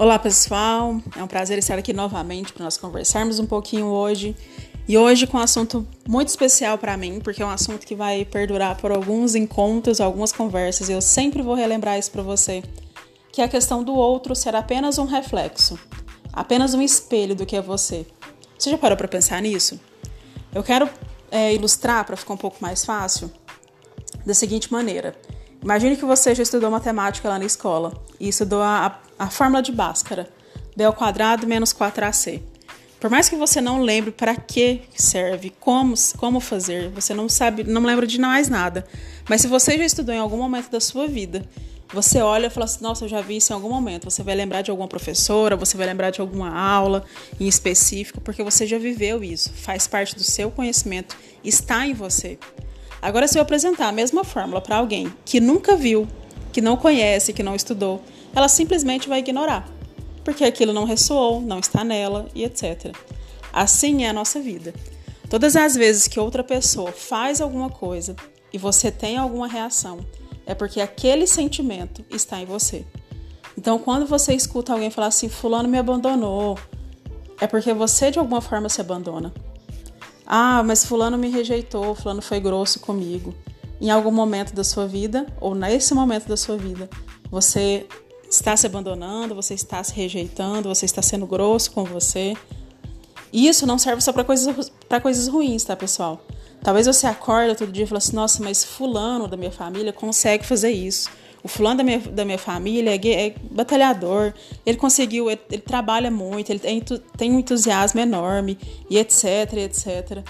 Olá pessoal, é um prazer estar aqui novamente para nós conversarmos um pouquinho hoje. E hoje com um assunto muito especial para mim, porque é um assunto que vai perdurar por alguns encontros, algumas conversas, e eu sempre vou relembrar isso para você, que é a questão do outro ser apenas um reflexo, apenas um espelho do que é você. Você já parou para pensar nisso? Eu quero é, ilustrar para ficar um pouco mais fácil da seguinte maneira. Imagine que você já estudou matemática lá na escola e estudou a, a, a fórmula de Bhaskara, b ao quadrado menos 4ac. Por mais que você não lembre para que serve, como, como fazer, você não sabe, não lembra de mais nada. Mas se você já estudou em algum momento da sua vida, você olha e fala assim: Nossa, eu já vi isso em algum momento. Você vai lembrar de alguma professora, você vai lembrar de alguma aula em específico, porque você já viveu isso, faz parte do seu conhecimento, está em você. Agora, se eu apresentar a mesma fórmula para alguém que nunca viu, que não conhece, que não estudou, ela simplesmente vai ignorar, porque aquilo não ressoou, não está nela e etc. Assim é a nossa vida. Todas as vezes que outra pessoa faz alguma coisa e você tem alguma reação, é porque aquele sentimento está em você. Então, quando você escuta alguém falar assim, Fulano me abandonou, é porque você de alguma forma se abandona. Ah, mas fulano me rejeitou, fulano foi grosso comigo. Em algum momento da sua vida, ou nesse momento da sua vida, você está se abandonando, você está se rejeitando, você está sendo grosso com você. E isso não serve só para coisas, coisas ruins, tá, pessoal? Talvez você acorda todo dia e fala assim: nossa, mas fulano da minha família consegue fazer isso. O fulano da minha, da minha família é, é batalhador, ele conseguiu, ele, ele trabalha muito, ele tem, tem um entusiasmo enorme, e etc, etc.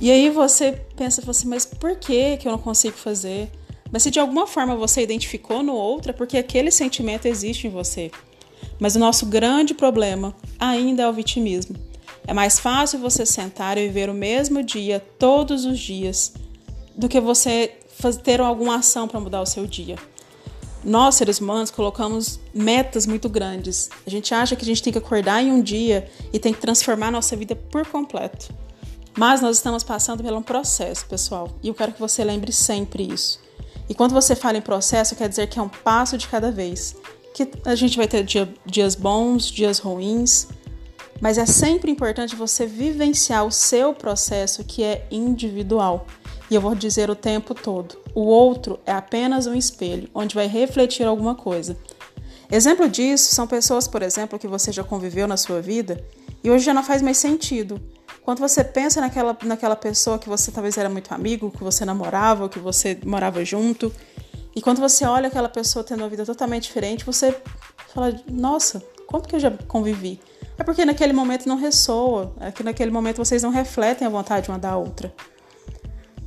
E aí você pensa assim, mas por que, que eu não consigo fazer? Mas se de alguma forma você identificou no outro, é porque aquele sentimento existe em você. Mas o nosso grande problema ainda é o vitimismo. É mais fácil você sentar e viver o mesmo dia todos os dias do que você ter alguma ação para mudar o seu dia. Nós, seres humanos, colocamos metas muito grandes. A gente acha que a gente tem que acordar em um dia e tem que transformar a nossa vida por completo. Mas nós estamos passando por um processo, pessoal, e eu quero que você lembre sempre isso. E quando você fala em processo, quer dizer que é um passo de cada vez. Que a gente vai ter dia, dias bons, dias ruins, mas é sempre importante você vivenciar o seu processo que é individual. E eu vou dizer o tempo todo: o outro é apenas um espelho, onde vai refletir alguma coisa. Exemplo disso são pessoas, por exemplo, que você já conviveu na sua vida e hoje já não faz mais sentido. Quando você pensa naquela, naquela pessoa que você talvez era muito amigo, que você namorava, que você morava junto, e quando você olha aquela pessoa tendo uma vida totalmente diferente, você fala: Nossa, quanto que eu já convivi? É porque naquele momento não ressoa, é que naquele momento vocês não refletem a vontade uma da outra.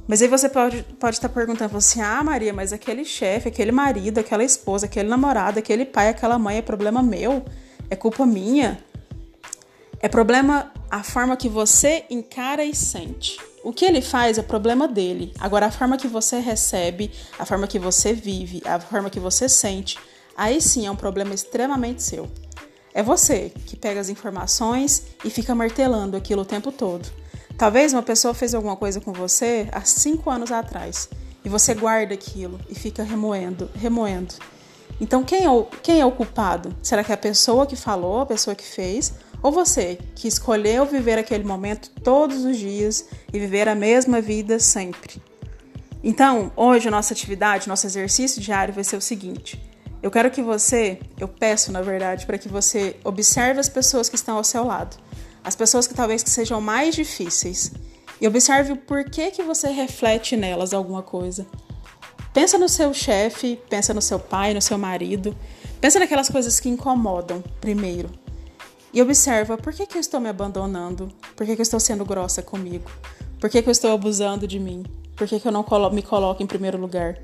Mas aí você pode, pode estar perguntando assim: ah, Maria, mas aquele chefe, aquele marido, aquela esposa, aquele namorado, aquele pai, aquela mãe é problema meu? É culpa minha? É problema a forma que você encara e sente. O que ele faz é problema dele. Agora, a forma que você recebe, a forma que você vive, a forma que você sente, aí sim é um problema extremamente seu. É você que pega as informações e fica martelando aquilo o tempo todo. Talvez uma pessoa fez alguma coisa com você há cinco anos atrás e você guarda aquilo e fica remoendo, remoendo. Então quem é, o, quem é o culpado? Será que é a pessoa que falou, a pessoa que fez? Ou você que escolheu viver aquele momento todos os dias e viver a mesma vida sempre? Então, hoje a nossa atividade, nosso exercício diário vai ser o seguinte: eu quero que você, eu peço na verdade, para que você observe as pessoas que estão ao seu lado as pessoas que talvez que sejam mais difíceis e observe o porquê que você reflete nelas alguma coisa. Pensa no seu chefe, pensa no seu pai, no seu marido, pensa naquelas coisas que incomodam primeiro. E observa por que, que eu estou me abandonando, por que, que eu estou sendo grossa comigo, por que, que eu estou abusando de mim, por que, que eu não me coloco em primeiro lugar,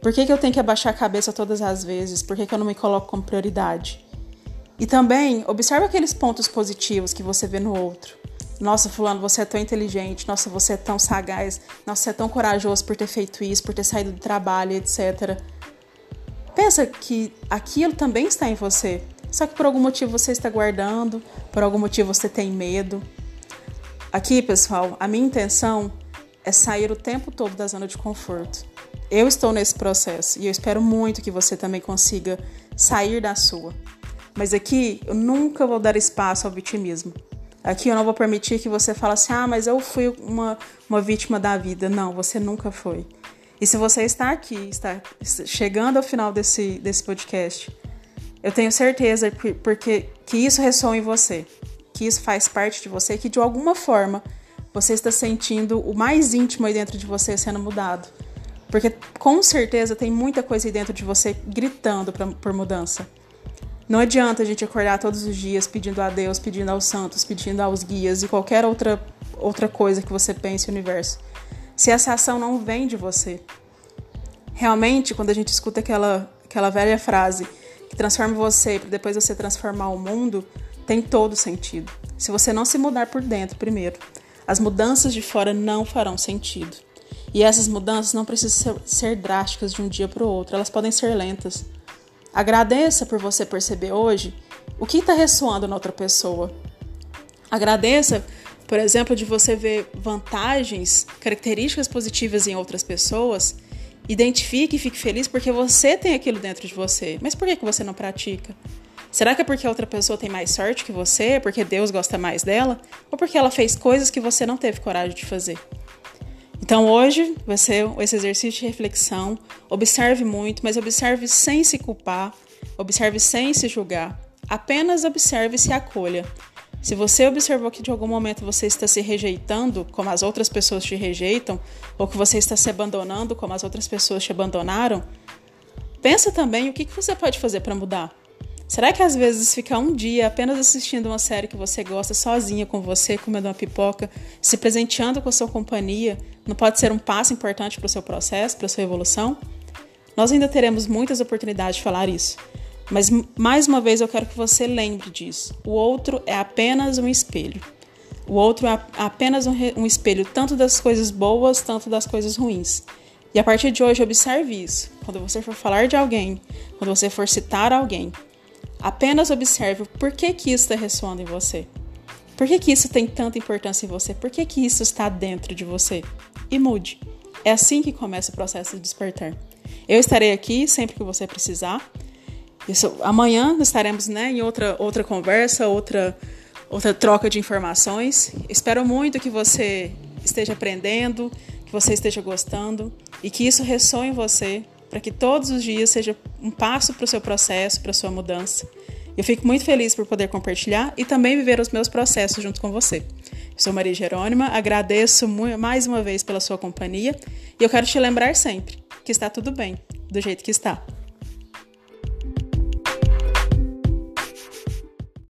por que, que eu tenho que abaixar a cabeça todas as vezes, por que, que eu não me coloco como prioridade. E também observe aqueles pontos positivos que você vê no outro. Nossa, fulano, você é tão inteligente, nossa, você é tão sagaz, nossa, você é tão corajoso por ter feito isso, por ter saído do trabalho, etc. Pensa que aquilo também está em você. Só que por algum motivo você está guardando, por algum motivo você tem medo. Aqui, pessoal, a minha intenção é sair o tempo todo da zona de conforto. Eu estou nesse processo e eu espero muito que você também consiga sair da sua. Mas aqui eu nunca vou dar espaço ao vitimismo. Aqui eu não vou permitir que você fale assim: ah, mas eu fui uma, uma vítima da vida. Não, você nunca foi. E se você está aqui, está chegando ao final desse, desse podcast, eu tenho certeza porque que isso ressoa em você, que isso faz parte de você, que de alguma forma você está sentindo o mais íntimo aí dentro de você sendo mudado. Porque com certeza tem muita coisa aí dentro de você gritando pra, por mudança. Não adianta a gente acordar todos os dias pedindo a Deus, pedindo aos santos, pedindo aos guias e qualquer outra, outra coisa que você pense no universo. Se essa ação não vem de você. Realmente, quando a gente escuta aquela, aquela velha frase que transforma você para depois você transformar o mundo, tem todo sentido. Se você não se mudar por dentro primeiro, as mudanças de fora não farão sentido. E essas mudanças não precisam ser, drásticas de um dia para o outro, elas podem ser lentas. Agradeça por você perceber hoje o que está ressoando na outra pessoa. Agradeça, por exemplo, de você ver vantagens, características positivas em outras pessoas. Identifique e fique feliz porque você tem aquilo dentro de você. Mas por que, que você não pratica? Será que é porque a outra pessoa tem mais sorte que você? Porque Deus gosta mais dela? Ou porque ela fez coisas que você não teve coragem de fazer? Então hoje vai ser esse exercício de reflexão. Observe muito, mas observe sem se culpar, observe sem se julgar. Apenas observe e se acolha. Se você observou que de algum momento você está se rejeitando, como as outras pessoas te rejeitam, ou que você está se abandonando, como as outras pessoas te abandonaram, pensa também o que você pode fazer para mudar. Será que às vezes ficar um dia apenas assistindo uma série que você gosta sozinha com você, comendo uma pipoca, se presenteando com a sua companhia, não pode ser um passo importante para o seu processo, para a sua evolução? Nós ainda teremos muitas oportunidades de falar isso, mas mais uma vez eu quero que você lembre disso. O outro é apenas um espelho. O outro é apenas um, um espelho tanto das coisas boas, tanto das coisas ruins. E a partir de hoje, observe isso. Quando você for falar de alguém, quando você for citar alguém, Apenas observe por que, que isso está ressoando em você. Por que, que isso tem tanta importância em você? Por que, que isso está dentro de você? E mude. É assim que começa o processo de despertar. Eu estarei aqui sempre que você precisar. Isso, amanhã estaremos né, em outra, outra conversa, outra, outra troca de informações. Espero muito que você esteja aprendendo, que você esteja gostando e que isso ressoe em você para que todos os dias seja um passo para o seu processo, para a sua mudança. Eu fico muito feliz por poder compartilhar e também viver os meus processos junto com você. Eu sou Maria Jerônima, agradeço mais uma vez pela sua companhia e eu quero te lembrar sempre que está tudo bem, do jeito que está.